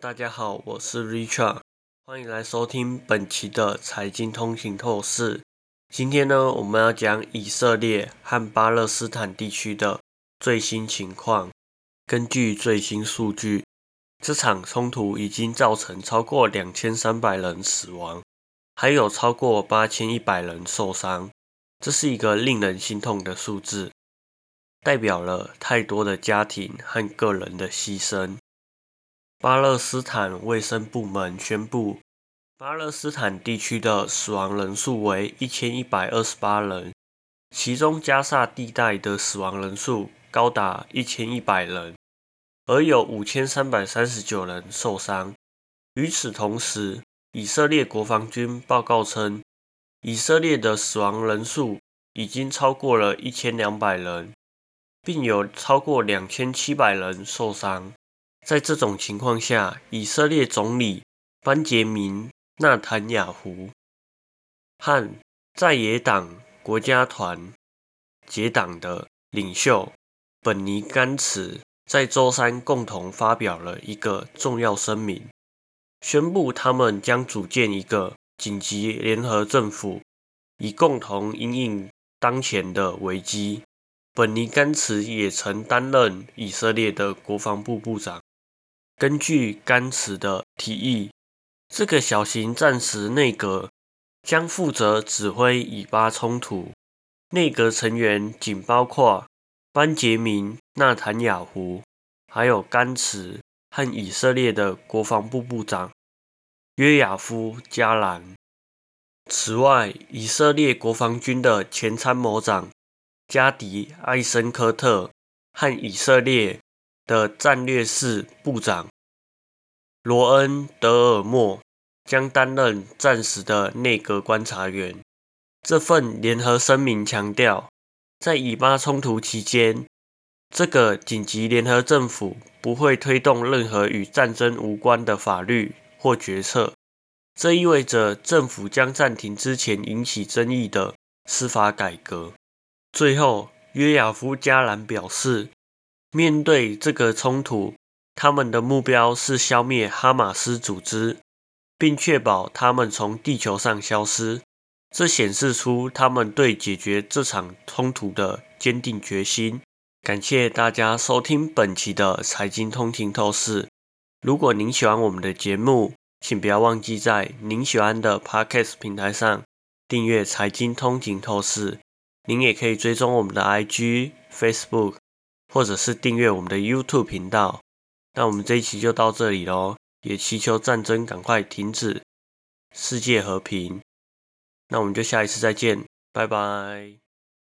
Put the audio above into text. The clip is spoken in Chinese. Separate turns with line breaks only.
大家好，我是 Richard，欢迎来收听本期的财经通行透视。今天呢，我们要讲以色列和巴勒斯坦地区的最新情况。根据最新数据，这场冲突已经造成超过两千三百人死亡，还有超过八千一百人受伤。这是一个令人心痛的数字，代表了太多的家庭和个人的牺牲。巴勒斯坦卫生部门宣布，巴勒斯坦地区的死亡人数为一千一百二十八人，其中加萨地带的死亡人数高达一千一百人，而有五千三百三十九人受伤。与此同时，以色列国防军报告称，以色列的死亡人数已经超过了一千两百人，并有超过两千七百人受伤。在这种情况下，以色列总理班杰明·纳坦雅胡和在野党国家团结党的领袖本尼·甘茨在周三共同发表了一个重要声明，宣布他们将组建一个紧急联合政府，以共同应应当前的危机。本尼·甘茨也曾担任以色列的国防部部长。根据甘茨的提议，这个小型战时内阁将负责指挥以巴冲突。内阁成员仅包括班杰明·纳坦雅胡，还有甘茨和以色列的国防部部长约亚夫·加兰。此外，以色列国防军的前参谋长加迪·艾森科特和以色列。的战略室部长罗恩·德尔莫将担任暂时的内阁观察员。这份联合声明强调，在以巴冲突期间，这个紧急联合政府不会推动任何与战争无关的法律或决策。这意味着政府将暂停之前引起争议的司法改革。最后，约亚夫·加兰表示。面对这个冲突，他们的目标是消灭哈马斯组织，并确保他们从地球上消失。这显示出他们对解决这场冲突的坚定决心。感谢大家收听本期的财经通勤透视。如果您喜欢我们的节目，请不要忘记在您喜欢的 Podcast 平台上订阅财经通勤透视。您也可以追踪我们的 IG、Facebook。或者是订阅我们的 YouTube 频道，那我们这一期就到这里喽，也祈求战争赶快停止，世界和平。那我们就下一次再见，拜拜。